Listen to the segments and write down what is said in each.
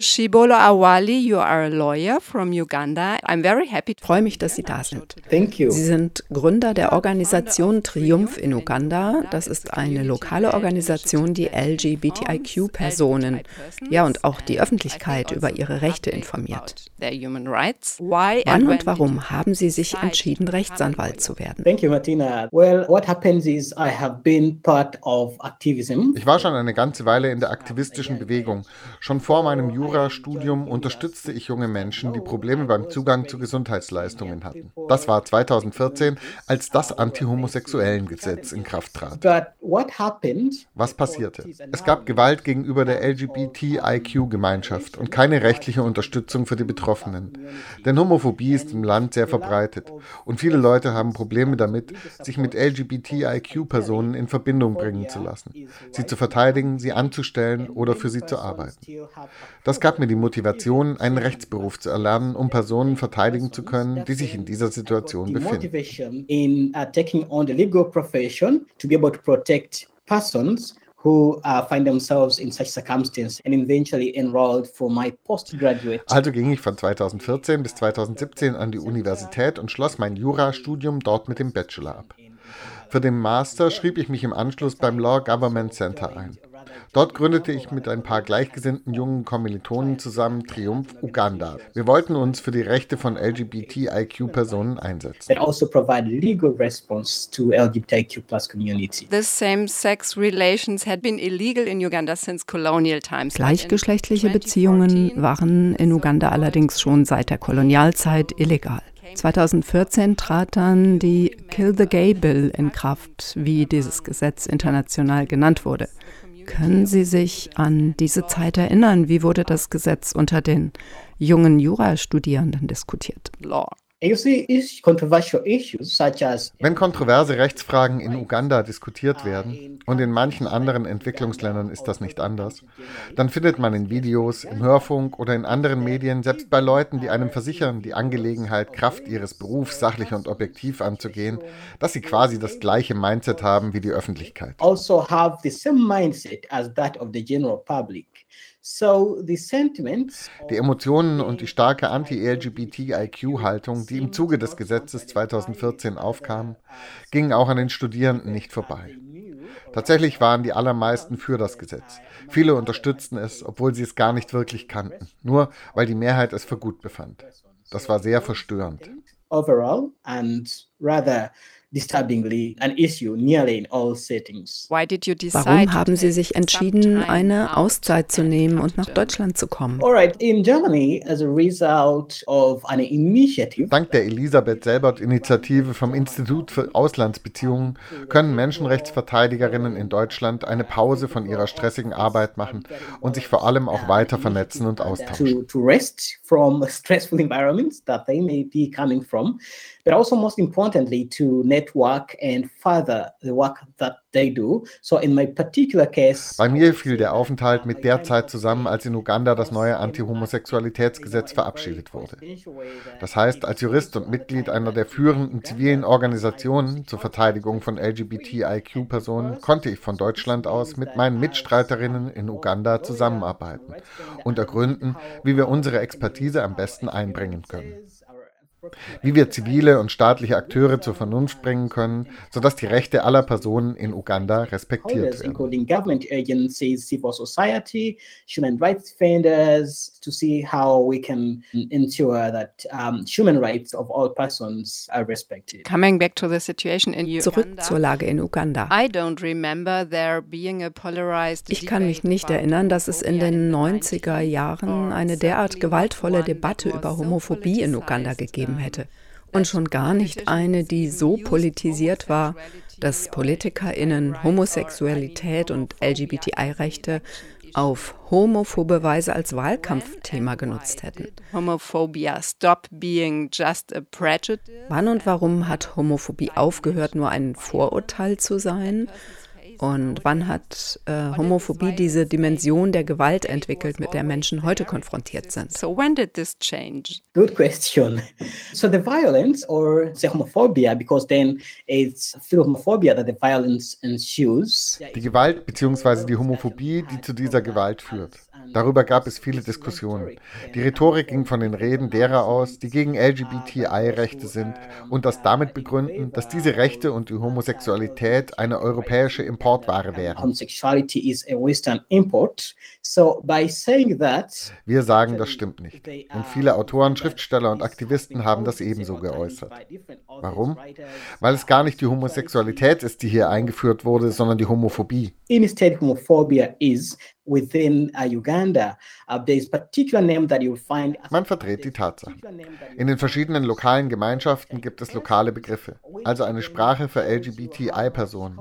Shibolo Awali, you are a lawyer from Uganda. I'm very happy. Ich freue mich, dass Sie da sind. Thank you. Sie sind Gründer der Organisation Triumph in Uganda. Das ist eine lokale Organisation, die LGBTIQ-Personen, ja und auch die Öffentlichkeit über ihre Rechte informiert. Wann und warum haben Sie sich entschieden, Rechtsanwalt zu werden? Thank you, Martina. Well, what happens is I have been part of activism. Ich war schon eine ganze Weile in der aktivistischen Bewegung. Schon vor meinem Jurastudium unterstützte ich junge Menschen, die Probleme beim Zugang zu Gesundheitsleistungen hatten. Das war 2014, als das Anti-Homosexuellen-Gesetz in Kraft trat. Was passierte? Es gab Gewalt gegenüber der LGBTIQ-Gemeinschaft und keine rechtliche Unterstützung für die Betroffenen. Denn Homophobie ist im Land sehr verbreitet und viele Leute haben Probleme damit, sich mit LGBTIQ-Personen in Verbindung bringen zu lassen, sie zu verteidigen, sie anzustellen oder für sie zu arbeiten. Das das gab mir die Motivation, einen Rechtsberuf zu erlernen, um Personen verteidigen zu können, die sich in dieser Situation befinden. who uh, find themselves in such circumstance and eventually enrolled for my postgraduate. Also ging ich von 2014 bis 2017 an die Universität und schloss mein Jurastudium dort mit dem Bachelor ab. Für den Master schrieb ich mich im Anschluss beim Law Government Center ein. Dort gründete ich mit ein paar gleichgesinnten jungen Kommilitonen zusammen Triumph Uganda. Wir wollten uns für die Rechte von LGBTIQ-Personen einsetzen. also provide legal response to LGBTIQ community. This same-sex relations had been illegal in Uganda since colonial times. Gleichgeschlechtliche Beziehungen waren in Uganda allerdings schon seit der Kolonialzeit illegal. 2014 trat dann die Kill the Gay Bill in Kraft, wie dieses Gesetz international genannt wurde. Können Sie sich an diese Zeit erinnern? Wie wurde das Gesetz unter den jungen Jurastudierenden diskutiert? Law. Wenn kontroverse Rechtsfragen in Uganda diskutiert werden, und in manchen anderen Entwicklungsländern ist das nicht anders, dann findet man in Videos, im Hörfunk oder in anderen Medien, selbst bei Leuten, die einem versichern, die Angelegenheit Kraft ihres Berufs sachlich und objektiv anzugehen, dass sie quasi das gleiche Mindset haben wie die Öffentlichkeit. Also have the same mindset as that of the general public. Die Emotionen und die starke Anti-LGBTIQ-Haltung, die im Zuge des Gesetzes 2014 aufkamen, gingen auch an den Studierenden nicht vorbei. Tatsächlich waren die allermeisten für das Gesetz. Viele unterstützten es, obwohl sie es gar nicht wirklich kannten, nur weil die Mehrheit es für gut befand. Das war sehr verstörend. Overall and rather disturbingly an issue nearly in all settings. Warum haben Sie sich entschieden, eine Auszeit zu nehmen und nach Deutschland zu kommen? in Germany as a result of an initiative. Dank der Elisabeth Selbert Initiative vom Institut für Auslandsbeziehungen können Menschenrechtsverteidigerinnen in Deutschland eine Pause von ihrer stressigen Arbeit machen und sich vor allem auch weiter vernetzen und austauschen. To, to rest from stressful environments that they may be coming from but also most importantly to network and further the work that they do. So in my particular case, Bei mir fiel der Aufenthalt mit der Zeit zusammen, als in Uganda das neue Anti-Homosexualitätsgesetz verabschiedet wurde. Das heißt, als Jurist und Mitglied einer der führenden zivilen Organisationen zur Verteidigung von LGBTIQ-Personen konnte ich von Deutschland aus mit meinen Mitstreiterinnen in Uganda zusammenarbeiten und ergründen, wie wir unsere Expertise am besten einbringen können wie wir zivile und staatliche Akteure zur Vernunft bringen können, sodass die Rechte aller Personen in Uganda respektiert werden. to see how we can ensure that human rights of all persons are respected. Coming back to the situation in Uganda, Zurück zur Lage in Uganda. I don't remember there being a polarized ich kann mich nicht erinnern, dass es in den 90er Jahren eine derart gewaltvolle Debatte über Homophobie in Uganda gegeben hätte. Und schon gar nicht eine, die so politisiert war, dass PolitikerInnen Homosexualität und LGBTI-Rechte auf homophobe Weise als Wahlkampfthema genutzt hätten. Wann und warum hat Homophobie aufgehört, nur ein Vorurteil zu sein und wann hat äh, Homophobie diese Dimension der Gewalt entwickelt, mit der Menschen heute konfrontiert sind? So when did this change? Good question. So the violence or the homophobia, because then it's through homophobia that the violence ensues. Die Gewalt bzw. die Homophobie, die zu dieser Gewalt führt. Darüber gab es viele Diskussionen. Die Rhetorik ging von den Reden derer aus, die gegen LGBTI-Rechte sind und das damit begründen, dass diese Rechte und die Homosexualität eine europäische Importware wären. Wir sagen, das stimmt nicht. Und viele Autoren, Schriftsteller und Aktivisten haben das ebenso geäußert. Warum? Weil es gar nicht die Homosexualität ist, die hier eingeführt wurde, sondern die Homophobie. Instead, homophobia is within uh, Uganda. Uh, there is particular name that you'll find. Man verdreht die Tatsachen. In den verschiedenen lokalen Gemeinschaften gibt es lokale Begriffe, also eine Sprache für LGBTI-Personen.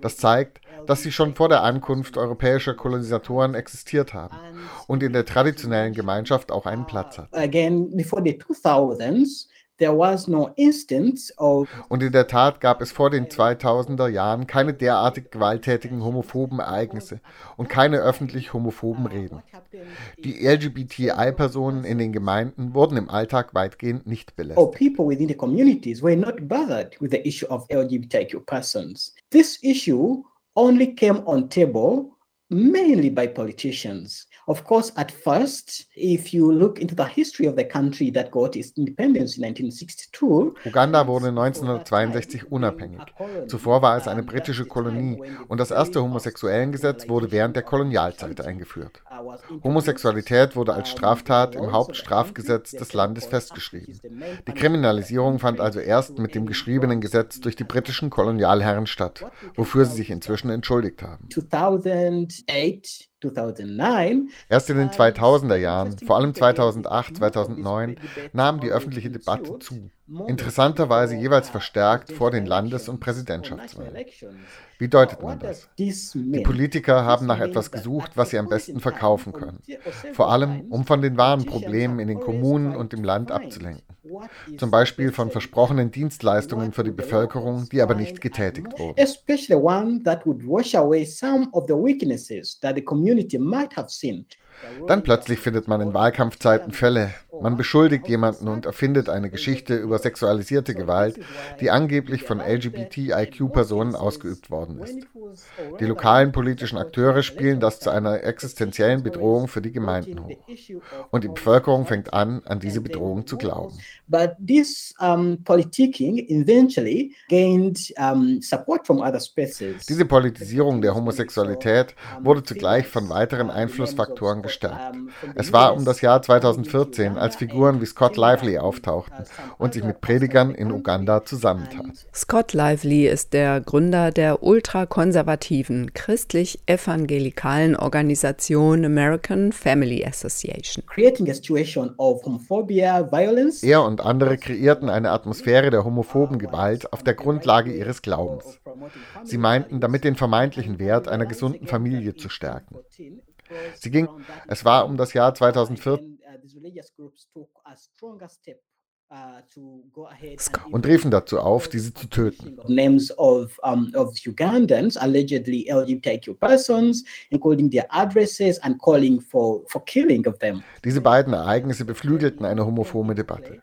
Das zeigt, dass sie schon vor der Ankunft europäischer Kolonisatoren existiert haben und in der traditionellen Gemeinschaft auch einen Platz hat. Again, before the 2000s, und in der Tat gab es vor den 2000er Jahren keine derartig gewalttätigen homophoben Ereignisse und keine öffentlich homophoben Reden. Die LGBTI-Personen in den Gemeinden wurden im Alltag weitgehend nicht belästigt. people within the communities were not bothered with the issue of LGBTQ persons. This issue only came on table mainly by politicians. Of course, at first, if you look into the history of the country that got its independence in 1962, Uganda wurde 1962 unabhängig. Zuvor war es eine britische Kolonie und das erste Homosexuellengesetz wurde während der Kolonialzeit eingeführt. Homosexualität wurde als Straftat im Hauptstrafgesetz des Landes festgeschrieben. Die Kriminalisierung fand also erst mit dem geschriebenen Gesetz durch die britischen Kolonialherren statt, wofür sie sich inzwischen entschuldigt haben. 2008 Erst in den 2000er Jahren, vor allem 2008, 2009, nahm die öffentliche Debatte zu. Interessanterweise jeweils verstärkt vor den Landes- und Präsidentschaftswahlen. Wie deutet man das? Die Politiker haben nach etwas gesucht, was sie am besten verkaufen können. Vor allem, um von den wahren Problemen in den Kommunen und im Land abzulenken. Zum Beispiel von versprochenen Dienstleistungen für die Bevölkerung, die aber nicht getätigt wurden. Dann plötzlich findet man in Wahlkampfzeiten Fälle. Man beschuldigt jemanden und erfindet eine Geschichte über sexualisierte Gewalt, die angeblich von LGBTIQ-Personen ausgeübt worden ist. Die lokalen politischen Akteure spielen das zu einer existenziellen Bedrohung für die Gemeinden hoch. Und die Bevölkerung fängt an, an diese Bedrohung zu glauben. But this um, politicking eventually gained um, support from other species. Diese Politisierung der Homosexualität wurde zugleich von weiteren Einflussfaktoren gestärkt. Es war um das Jahr 2014, als Figuren wie Scott Lively auftauchten und sich mit Predigern in Uganda zusammentaten. Scott Lively ist der Gründer der ultrakonservativen christlich-evangelikalen Organisation American Family Association. Er und andere kreierten eine Atmosphäre der homophoben Gewalt auf der Grundlage ihres Glaubens. Sie meinten, damit den vermeintlichen Wert einer gesunden Familie zu stärken. Sie ging, es war um das Jahr 2014 und riefen dazu auf, diese zu töten. Names of, um, of Ugandans, allegedly LGBTQ persons, including their addresses and calling for, for killing of them. Diese beiden Ereignisse beflügelten eine homophobe Debatte.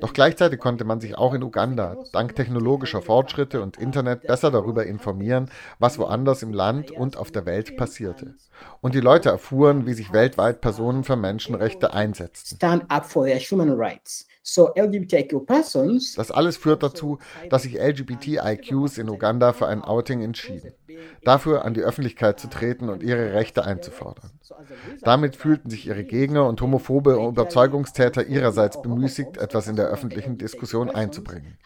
Doch gleichzeitig konnte man sich auch in Uganda dank technologischer Fortschritte und Internet besser darüber informieren, was woanders im Land und auf der Welt passierte. Und die Leute erfuhren, wie sich weltweit Personen für Menschenrechte einsetzten. Stand up for their human rights. So LGBTQ persons, das alles führt dazu, dass sich LGBTIQs in Uganda für ein Outing entschieden, dafür an die Öffentlichkeit zu treten und ihre Rechte einzufordern. Damit fühlten sich ihre Gegner und homophobe Überzeugungstäter ihrerseits bemüßigt, etwas in der öffentlichen Diskussion einzubringen.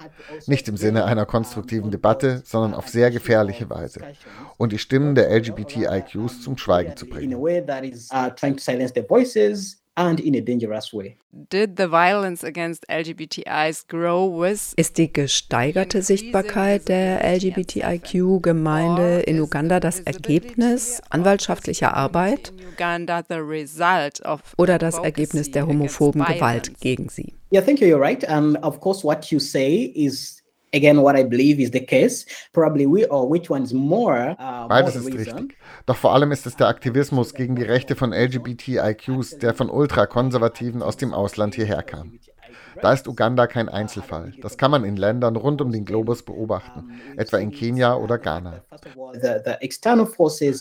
Nicht im Sinne einer konstruktiven Debatte, sondern auf sehr gefährliche Weise. Und die Stimmen der LGBTIQs zum Schweigen zu bringen and in a dangerous way. Did the violence against LGBTIs grow with Ist die gesteigerte Sichtbarkeit der LGBTIQ-Gemeinde in Uganda das Ergebnis anwaltschaftlicher Arbeit oder das Ergebnis der homophoben Gewalt gegen sie? Yeah, thank you. You're right. Um, of course, what you say is again what I believe is the case. Probably we or which one is more. Uh, Beides ist richtig. Doch vor allem ist es der Aktivismus gegen die Rechte von LGBTIQs, der von Ultrakonservativen aus dem Ausland hierher kam. Da ist Uganda kein Einzelfall. Das kann man in Ländern rund um den Globus beobachten, etwa in Kenia oder Ghana.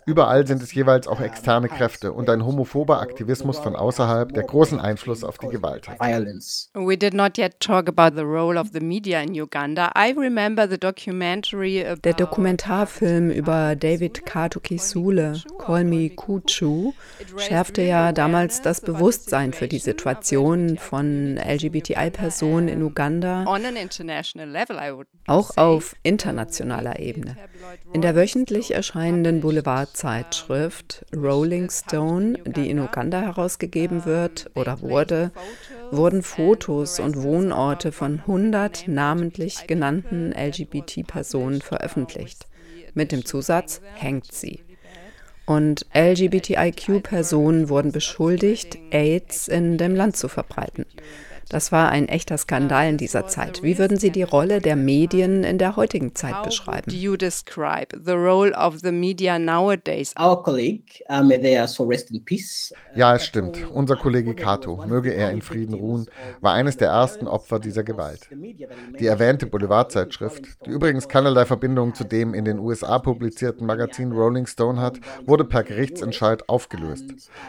Überall sind es jeweils auch externe Kräfte und ein homophober Aktivismus von außerhalb, der großen Einfluss auf die Gewalt hat. We did not yet talk about the role of the media in Uganda. I remember the documentary Der Dokumentarfilm über David Kato Kisule, Call Me Kuchu, schärfte ja damals das Bewusstsein für die Situation von LGBTI-Personen in Uganda, auch auf internationaler Ebene. In der wöchentlich erscheinenden Boulevardzeitschrift Rolling Stone, die in Uganda herausgegeben wird oder wurde, wurden Fotos und Wohnorte von 100 namentlich genannten LGBT-Personen veröffentlicht, mit dem Zusatz hängt sie. Und LGBTIQ-Personen wurden beschuldigt, AIDS in dem Land zu verbreiten. Das war ein echter Skandal in dieser Zeit. Wie würden Sie die Rolle der Medien in der heutigen Zeit beschreiben? Do you describe the role of the media nowadays? Our colleague, may they rest in peace. Ja, es stimmt. Unser Kollege Kato, möge er in Frieden ruhen, war eines der ersten Opfer dieser Gewalt. Die erwähnte Boulevardzeitschrift, die übrigens keinerlei Verbindung zu dem in den USA publizierten Magazin Rolling Stone hat, wurde per Gerichtsentscheid aufgelöst.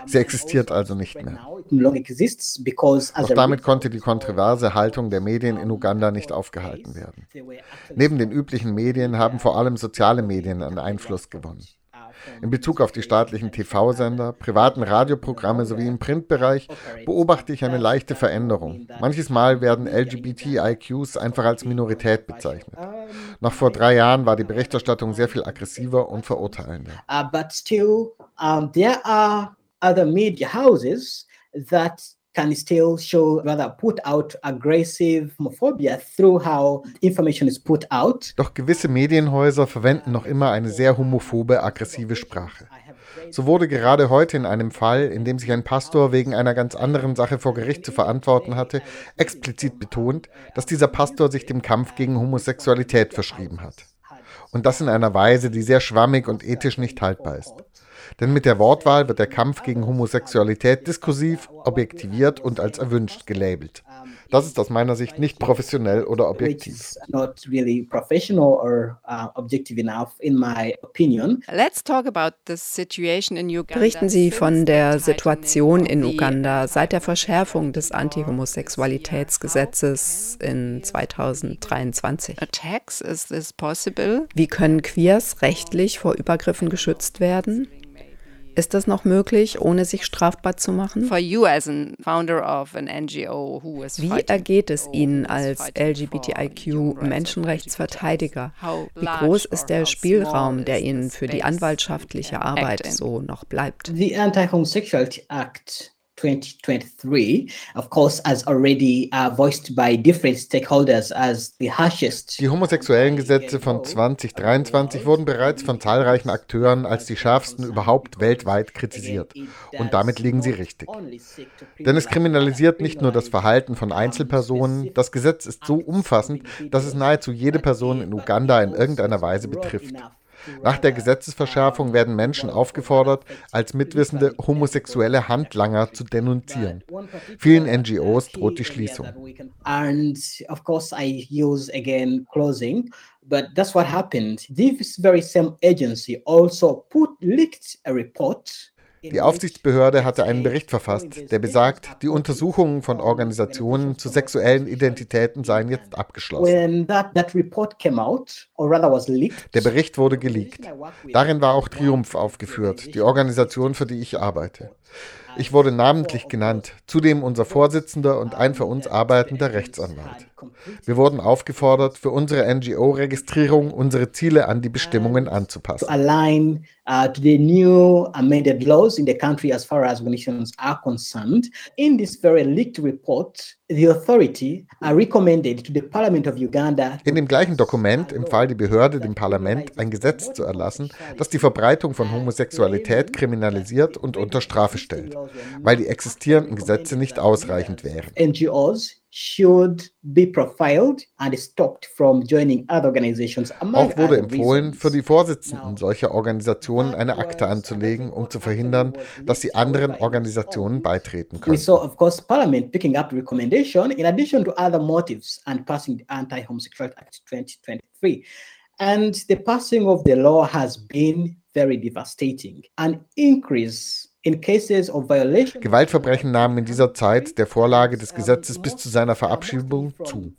Sie existiert also nicht mehr. Doch damit konnte die kontroverse Haltung der Medien in Uganda nicht aufgehalten werden. Neben den üblichen Medien haben vor allem soziale Medien an Einfluss gewonnen. In Bezug auf die staatlichen TV-Sender, privaten Radioprogramme sowie im Printbereich beobachte ich eine leichte Veränderung. Manches Mal werden LGBTIQs einfach als Minorität bezeichnet. Noch vor drei Jahren war die Berichterstattung sehr viel aggressiver und verurteilender. Uh, but still, um, there are other media houses that can still show rather put out aggressive homophobia through how information is put out. Doch gewisse Medienhäuser verwenden noch immer eine sehr homophobe, aggressive Sprache. So wurde gerade heute in einem Fall, in dem sich ein Pastor wegen einer ganz anderen Sache vor Gericht zu verantworten hatte, explizit betont, dass dieser Pastor sich dem Kampf gegen Homosexualität verschrieben hat. Und das in einer Weise, die sehr schwammig und ethisch nicht haltbar ist. Denn mit der Wortwahl wird der Kampf gegen Homosexualität diskursiv, objektiviert und als erwünscht gelabelt. Das ist aus meiner Sicht nicht professionell oder objektiv. Berichten Sie von der Situation in Uganda seit der Verschärfung des Antihomosexualitätsgesetzes in 2023. Wie können Queers rechtlich vor Übergriffen geschützt werden? Ist das noch möglich, ohne sich strafbar zu machen? Wie ergeht es Ihnen als LGBTIQ-Menschenrechtsverteidiger? Wie groß ist der Spielraum, der Ihnen für die anwaltschaftliche Arbeit so noch bleibt? The Anti-Homosexuality Act 2023, of course, as already uh, voiced by different stakeholders as the harshest. Die homosexuellen Gesetze von 2023 wurden bereits von zahlreichen Akteuren als die schärfsten überhaupt weltweit kritisiert. Und damit liegen sie richtig. Denn es kriminalisiert nicht nur das Verhalten von Einzelpersonen, das Gesetz ist so umfassend, dass es nahezu jede Person in Uganda in irgendeiner Weise betrifft. Nach der Gesetzesverschärfung werden Menschen aufgefordert, als mitwissende homosexuelle Handlanger zu denunzieren. Vielen NGOs droht die Schließung. But that's what happened. This very same agency also put leaked a report die Aufsichtsbehörde hatte einen Bericht verfasst, der besagt, die Untersuchungen von Organisationen zu sexuellen Identitäten seien jetzt abgeschlossen. Der Bericht wurde geleakt. Darin war auch Triumph aufgeführt, die Organisation, für die ich arbeite. Ich wurde namentlich genannt, zudem unser Vorsitzender und ein für uns arbeitender Rechtsanwalt. Wir wurden aufgefordert, für unsere NGO-Registrierung unsere Ziele an die Bestimmungen anzupassen. align uh, to the new amended laws in the country as far as organizations are concerned. In this very leaked report, the authority uh, recommended to the Parliament of Uganda. In dem gleichen Dokument empfahl die Behörde dem Parlament, ein Gesetz zu erlassen, das die Verbreitung von Homosexualität kriminalisiert und unter Strafe Strafe stellt, weil die existierenden Gesetze nicht ausreichend wären. NGOs should be profiled and stopped from joining other organizations. Auch wurde empfohlen, für die Vorsitzenden solcher Organisationen eine Akte anzulegen, um zu verhindern, dass sie anderen Organisationen beitreten können. We saw, of course, Parliament picking up recommendation in addition to other motives and passing the Anti-Homosexuality Act 2023. And the passing of the law has been very devastating. An increase Gewaltverbrechen nahmen in dieser Zeit der Vorlage des Gesetzes bis zu seiner Verabschiedung zu.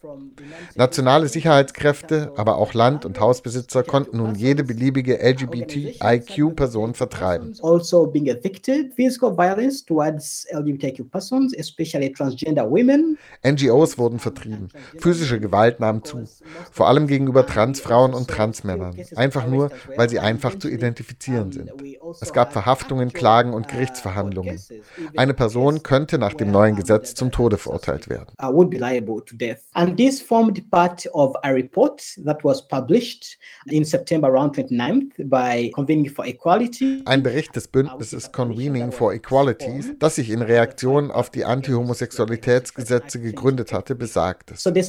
Nationale Sicherheitskräfte, aber auch Land- und Hausbesitzer konnten nun jede beliebige LGBTIQ-Person vertreiben. Also being evicted, physical violence towards LGBTIQ persons, especially transgender women. NGOs wurden vertrieben. Physische Gewalt nahm zu. Vor allem gegenüber Transfrauen und Transmännern. Einfach nur, weil sie einfach zu identifizieren sind. Es gab Verhaftungen, Klagen und Gerichtsverhandlungen. Eine Person könnte nach dem neuen Gesetz zum Tode verurteilt werden. And this formed part of a report that was published in September around 29th by Convening for Equality. Ein Bericht des Bündnisses Convening for Equality, das sich in Reaktion auf die Anti-Homosexualitätsgesetze gegründet hatte, besagt es. Die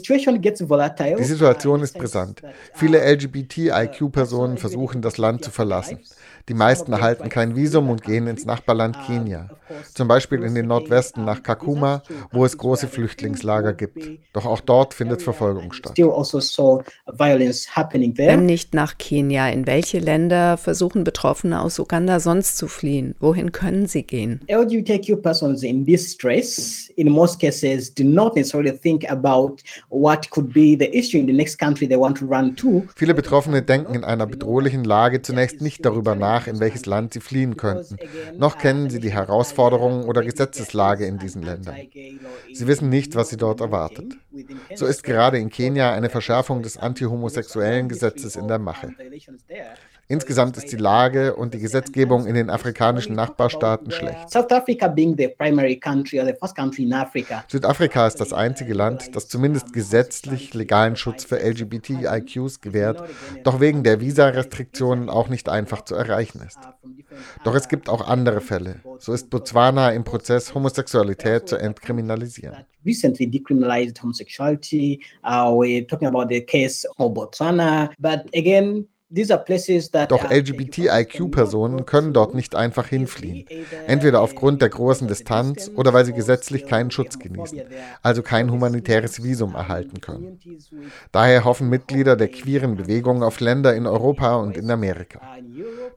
Situation ist brisant. Viele LGBTIQ-Personen versuchen, das Land zu verlassen. Die meisten erhalten kein Visum und gehen ins Nachbarland Kenia, zum Beispiel in den Nordwesten nach Kakuma, wo es große Flüchtlingslager gibt. Doch auch dort findet Verfolgung statt. Also Wenn nicht nach Kenia, in welche Länder versuchen Betroffene aus Uganda sonst zu fliehen? Wohin können sie gehen? LGBTQ persons in distress in most cases do not necessarily think about what could be the issue in the next country they want to run to. Viele Betroffene denken in einer bedrohlichen Lage zunächst nicht darüber nach, nach, in welches Land sie fliehen könnten. Noch kennen sie die Herausforderungen oder Gesetzeslage in diesen Ländern. Sie wissen nicht, was sie dort erwartet. So ist gerade in Kenia eine Verschärfung des antihomosexuellen Gesetzes in der Mache. Insgesamt ist die Lage und die Gesetzgebung in den afrikanischen Nachbarstaaten schlecht. Südafrika ist das einzige Land, das zumindest gesetzlich legalen Schutz für LGBTIQs gewährt, doch wegen der Visarestriktionen auch nicht einfach zu erreichen ist. Doch es gibt auch andere Fälle. So ist Botswana im Prozess, Homosexualität zu entkriminalisieren. Recently decriminalized homosexuality. Uh, we're talking about the case of Botswana, but again, doch LGBTIQ-Personen können dort nicht einfach hinfliehen, entweder aufgrund der großen Distanz oder weil sie gesetzlich keinen Schutz genießen, also kein humanitäres Visum erhalten können. Daher hoffen Mitglieder der queeren Bewegung auf Länder in Europa und in Amerika.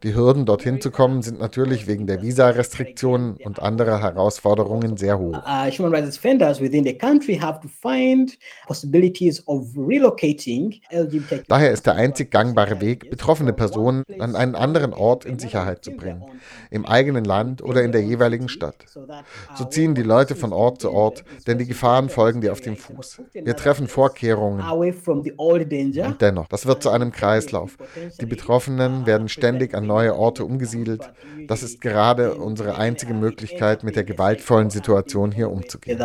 Die Hürden, dorthin zu kommen, sind natürlich wegen der Visarestriktionen und anderer Herausforderungen sehr hoch. Uh, human rights defenders within the country have to find possibilities of relocating Daher ist der einzig gangbare Weg, betroffene Personen an einen anderen Ort in Sicherheit zu bringen, im eigenen Land oder in der jeweiligen Stadt. So ziehen die Leute von Ort zu Ort, denn die Gefahren folgen dir auf dem Fuß. Wir treffen Vorkehrungen. Und dennoch, das wird zu einem Kreislauf. Die Betroffenen werden ständig an neue Orte umgesiedelt. Das ist gerade unsere einzige Möglichkeit, mit der gewaltvollen Situation hier umzugehen.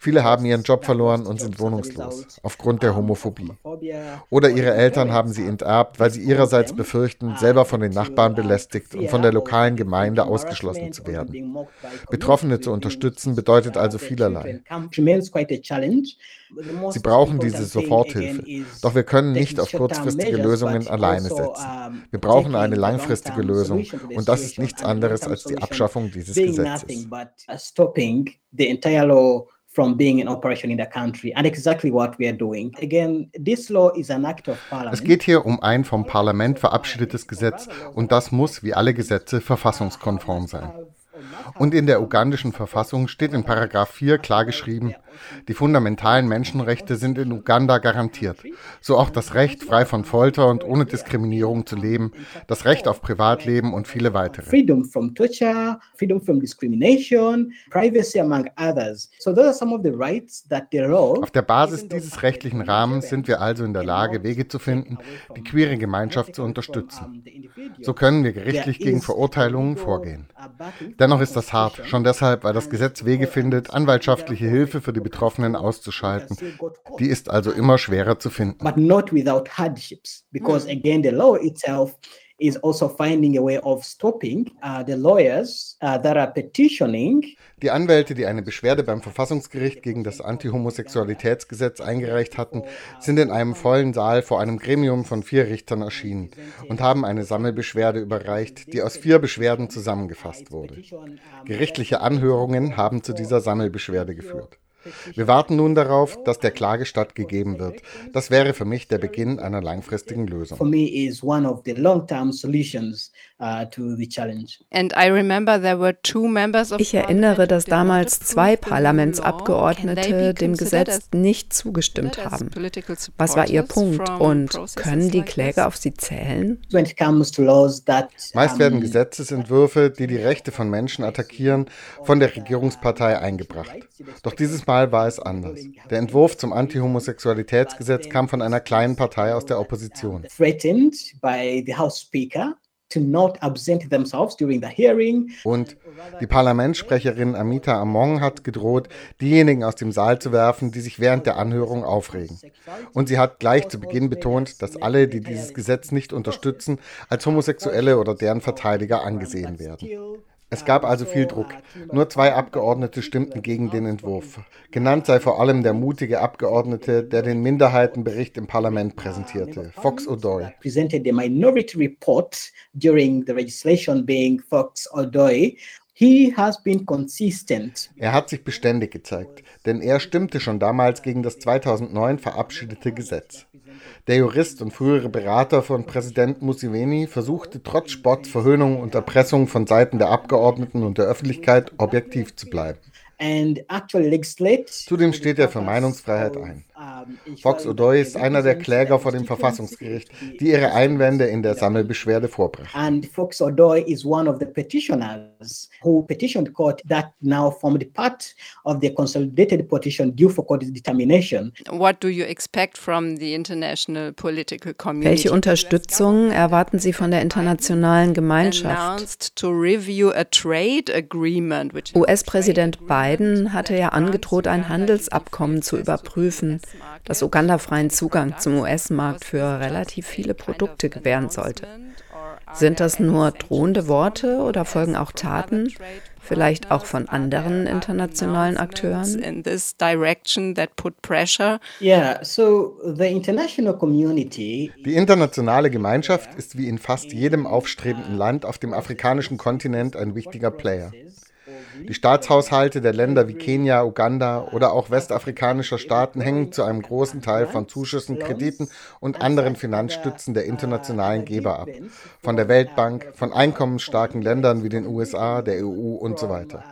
Viele haben ihren Job verloren und sind wohnungslos aufgrund der Homophobie. Oder ihre Eltern haben sie enterbt, weil sie ihrerseits befürchten, selber von den Nachbarn belästigt und von der lokalen Gemeinde ausgeschlossen zu werden. Betroffene zu unterstützen bedeutet also vielerlei. Sie brauchen diese Soforthilfe. Doch wir können nicht auf kurzfristige Lösungen alleine setzen. Wir brauchen eine langfristige Lösung und das ist nichts anderes als die Abschaffung dieses Gesetzes from being in operation in the country and exactly what we are doing. Again, this law is an act of parliament. Es geht hier um ein vom Parlament verabschiedetes Gesetz und das muss wie alle Gesetze verfassungskonform sein. Und in der ugandischen Verfassung steht in Paragraph 4 klar geschrieben, die fundamentalen Menschenrechte sind in Uganda garantiert. So auch das Recht, frei von Folter und ohne Diskriminierung zu leben, das Recht auf Privatleben und viele weitere. Freedom from torture, freedom from discrimination, privacy among others. So those are some of the rights that the law Auf der Basis dieses rechtlichen Rahmens sind wir also in der Lage, Wege zu finden, die queere Gemeinschaft zu unterstützen. So können wir gerichtlich gegen Verurteilungen vorgehen. Dennoch ist das hart, schon deshalb, weil das Gesetz Wege findet, anwaltschaftliche Hilfe für die Betroffenen auszuschalten. Die ist also immer schwerer zu finden. But not without hardships, because again, the law itself is also finding a way of stopping uh, the lawyers uh, that are petitioning. Die Anwälte, die eine Beschwerde beim Verfassungsgericht gegen das Anti-Homosexualitätsgesetz eingereicht hatten, sind in einem vollen Saal vor einem Gremium von vier Richtern erschienen und haben eine Sammelbeschwerde überreicht, die aus vier Beschwerden zusammengefasst wurde. Gerichtliche Anhörungen haben zu dieser Sammelbeschwerde geführt. Wir warten nun darauf, dass der Klage stattgegeben wird. Das wäre für mich der Beginn einer langfristigen Lösung. Of Ich erinnere, dass damals zwei Parlamentsabgeordnete dem Gesetz nicht zugestimmt haben. Was war Ihr Punkt und können die Kläger auf Sie zählen? When it comes to laws that Meist werden Gesetzesentwürfe, die die Rechte von Menschen attackieren, von der Regierungspartei eingebracht. Doch dieses Mal war es anders. Der Entwurf zum Anti-Homosexualitätsgesetz kam von einer kleinen Partei aus der Opposition. threatened by the House Speaker Und die Parlamentssprecherin Amita Among hat gedroht, diejenigen aus dem Saal zu werfen, die sich während der Anhörung aufregen. Und sie hat gleich zu Beginn betont, dass alle, die dieses Gesetz nicht unterstützen, als Homosexuelle oder deren Verteidiger angesehen werden. Es gab also viel Druck. Nur zwei Abgeordnete stimmten gegen den Entwurf. Genannt sei vor allem der mutige Abgeordnete, der den Minderheitenbericht im Parlament präsentierte, Fox O'Doy. Presented the minority report during the legislation being Fox Odoy. He has been consistent. Er hat sich beständig gezeigt, denn er stimmte schon damals gegen das 2009 verabschiedete Gesetz. Der Jurist und frühere Berater von Präsident Museveni versuchte trotz Spott, Verhöhnung und Erpressung von Seiten der Abgeordneten und der Öffentlichkeit objektiv zu bleiben. Zudem steht er für Meinungsfreiheit ein. Fox O'Doy ist einer der Kläger vor dem Verfassungsgericht, die ihre Einwände in der Sammelbeschwerde vorbrachten. And Fox Odoy is one of the petitioners who petitioned court that now formed part of the consolidated petition due for court determination. What do you expect from the international political community? Welche Unterstützung erwarten Sie von der internationalen Gemeinschaft? announced to review a trade agreement, which US-Präsident Biden hatte ja angedroht, ein Handelsabkommen zu überprüfen, das Uganda freien Zugang zum US-Markt für relativ viele Produkte gewähren sollte. Sind das nur drohende Worte oder folgen auch Taten, vielleicht auch von anderen internationalen Akteuren? in this direction that put pressure Yeah, so the international community Die internationale Gemeinschaft ist wie in fast jedem aufstrebenden Land auf dem afrikanischen Kontinent ein wichtiger Player. Die Staatshaushalte der Länder wie Kenia, Uganda oder auch westafrikanischer Staaten hängen zu einem großen Teil von Zuschüssen, Krediten und anderen Finanzstützen der internationalen Geber ab. Von der Weltbank, von einkommensstarken Ländern wie den USA, der EU und so weiter.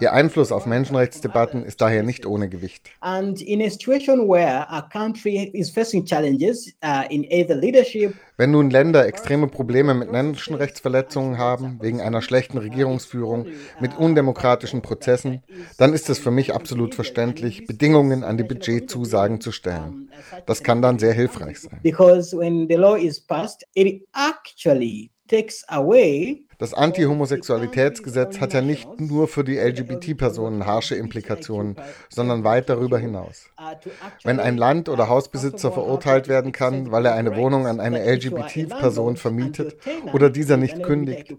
Ihr Einfluss auf Menschenrechtsdebatten ist daher nicht ohne Gewicht. and in a situation where a country is facing challenges uh, in either leadership Wenn nun Länder extreme Probleme mit Menschenrechtsverletzungen haben, wegen einer schlechten Regierungsführung, mit undemokratischen Prozessen, dann ist es für mich absolut verständlich, Bedingungen an die Budgetzusagen zu stellen. Das kann dann sehr hilfreich sein. because when the law is passed it actually takes away Das Anti-Homosexualitätsgesetz hat ja nicht nur für die LGBT-Personen harsche Implikationen, sondern weit darüber hinaus. Wenn ein Land- oder Hausbesitzer verurteilt werden kann, weil er eine Wohnung an eine LGBT-Person vermietet oder dieser nicht kündigt,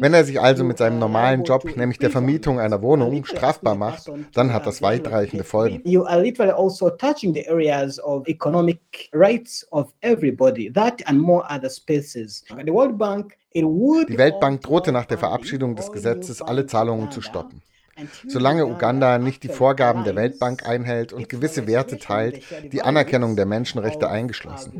wenn er sich also mit seinem normalen Job, nämlich der Vermietung einer Wohnung, strafbar macht, dann hat das weitreichende Folgen. also that and more other spaces the world bank Die Weltbank drohte nach der Verabschiedung des Gesetzes, alle Zahlungen zu stoppen. Solange Uganda nicht die Vorgaben der Weltbank einhält und gewisse Werte teilt, die Anerkennung der Menschenrechte eingeschlossen.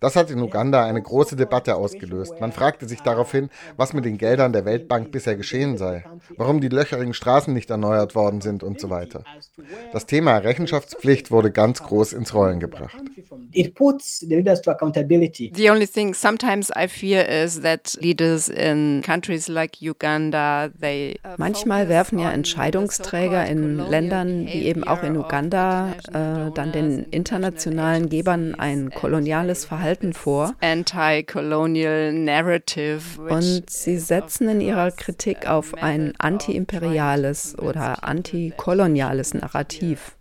Das hat in Uganda eine große Debatte ausgelöst. Man fragte sich daraufhin, was mit den Geldern der Weltbank bisher geschehen sei, warum die löcherigen Straßen nicht erneuert worden sind und so weiter. Das Thema Rechenschaftspflicht wurde ganz groß ins Rollen gebracht. it puts the leaders to accountability The only thing sometimes I fear is that leaders in countries like Uganda Manchmal werfen ja Entscheidungsträger in Ländern wie eben auch in Uganda äh, dann den internationalen Gebern ein koloniales Verhalten vor. Und sie setzen in ihrer Kritik auf ein antiimperiales oder antikoloniales Narrativ.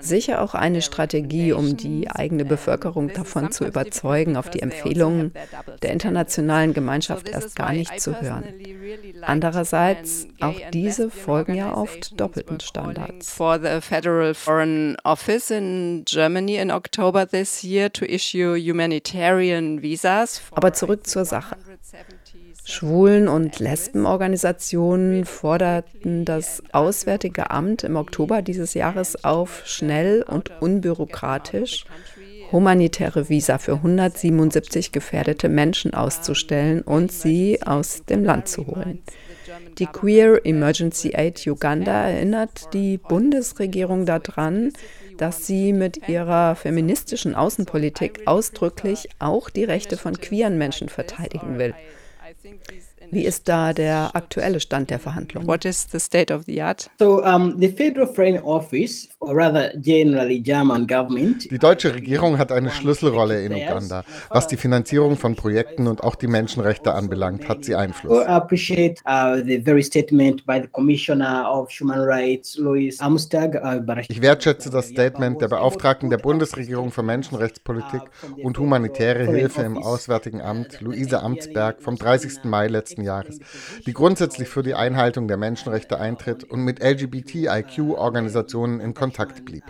Sicher auch eine Strategie, um die eigene Bevölkerung davon zu überzeugen, auf die Empfehlungen der internationalen Gemeinschaft erst gar nicht zu hören. Andererseits, auch diese folgen ja oft doppelten Standards. For the Federal Foreign Office in Germany in October this year to issue humanitarian visas. Aber zurück zur Sache. Schwulen- und Lesbenorganisationen forderten das Auswärtige Amt im Oktober dieses Jahres auf, schnell und unbürokratisch humanitäre Visa für 177 gefährdete Menschen auszustellen und sie aus dem Land zu holen. Die Queer Emergency Aid Uganda erinnert die Bundesregierung daran, dass sie mit ihrer feministischen Außenpolitik ausdrücklich auch die Rechte von queeren Menschen verteidigen will. think these Wie ist da der aktuelle Stand der Verhandlungen? What is the state of the art? So, um, the Federal Foreign Office, or rather generally German government, die deutsche Regierung hat eine Schlüsselrolle in Uganda. Was die Finanzierung von Projekten und auch die Menschenrechte anbelangt, hat sie Einfluss. I appreciate uh, the very statement by the Commissioner of Human Rights, Louis Amstag. Uh, ich wertschätze das Statement der Beauftragten der Bundesregierung für Menschenrechtspolitik und humanitäre Hilfe im Auswärtigen Amt, Luise Amtsberg, vom 30. Mai letzten letzten Jahres, die grundsätzlich für die Einhaltung der Menschenrechte eintritt und mit LGBTIQ-Organisationen in Kontakt blieb.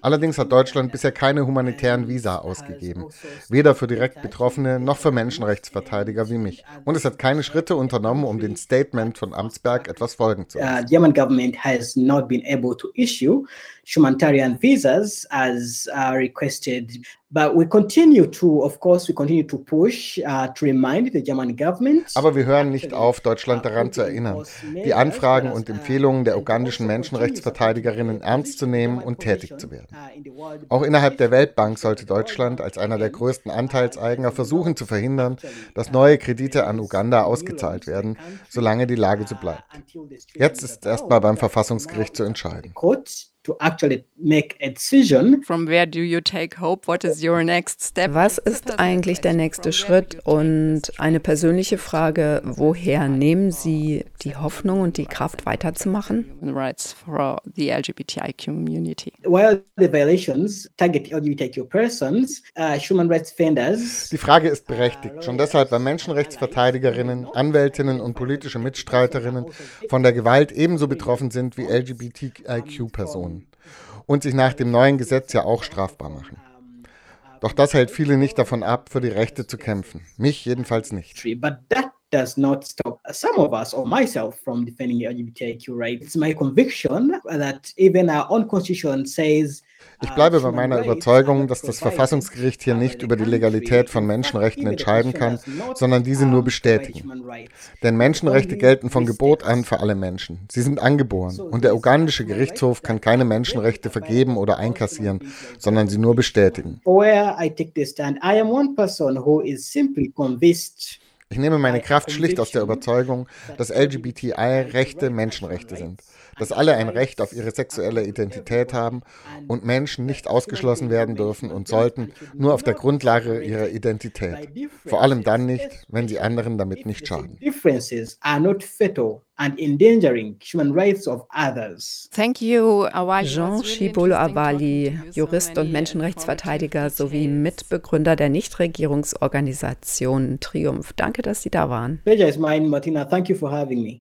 Allerdings hat Deutschland bisher keine humanitären Visa ausgegeben, weder für direkt Betroffene noch für Menschenrechtsverteidiger wie mich. Und es hat keine Schritte unternommen, um dem Statement von Amtsberg etwas folgen zu lassen. Uh, German government has not been able to issue humanitarian visas as uh, requested But we continue to, of course, we continue to push uh, to remind the German government. Aber wir hören nicht auf, Deutschland daran zu erinnern, die Anfragen und Empfehlungen der ugandischen Menschenrechtsverteidigerinnen ernst zu nehmen und tätig zu werden. Auch innerhalb der Weltbank sollte Deutschland als einer der größten Anteilseigner versuchen zu verhindern, dass neue Kredite an Uganda ausgezahlt werden, solange die Lage so bleibt. Jetzt ist erstmal beim Verfassungsgericht zu entscheiden to actually make a decision. From where do you take hope? What is your next step? Was ist eigentlich der nächste Schritt? Und eine persönliche Frage, woher nehmen Sie die Hoffnung und die Kraft weiterzumachen? Rights for the LGBTIQ community. While the violations target LGBTIQ persons, uh, human rights defenders. Die Frage ist berechtigt, schon deshalb, weil Menschenrechtsverteidigerinnen, Anwältinnen und politische Mitstreiterinnen von der Gewalt ebenso betroffen sind wie LGBTIQ-Personen und sich nach dem neuen Gesetz ja auch strafbar machen. Doch das hält viele nicht davon ab, für die Rechte zu kämpfen. Mich jedenfalls nicht. Does not stop some of us or myself from defending LGBTIQ rights. It's my conviction that even our own constitution says ich bleibe bei meiner Überzeugung, dass das Verfassungsgericht hier nicht über die Legalität von Menschenrechten entscheiden kann, sondern diese nur bestätigen. Denn Menschenrechte gelten von Geburt an für alle Menschen. Sie sind angeboren und der ugandische Gerichtshof kann keine Menschenrechte vergeben oder einkassieren, sondern sie nur bestätigen. Ich nehme meine Kraft schlicht aus der Überzeugung, dass LGBTI-Rechte Menschenrechte sind dass alle ein Recht auf ihre sexuelle Identität haben und Menschen nicht ausgeschlossen werden dürfen und sollten, nur auf der Grundlage ihrer Identität. Vor allem dann nicht, wenn sie anderen damit nicht schaden. Thank you, Jean Shibolo Awali, Jurist und Menschenrechtsverteidiger sowie Mitbegründer der Nichtregierungsorganisation Triumph. Danke, dass Sie da waren. Pleasure is mine, Martina. Thank you for having me.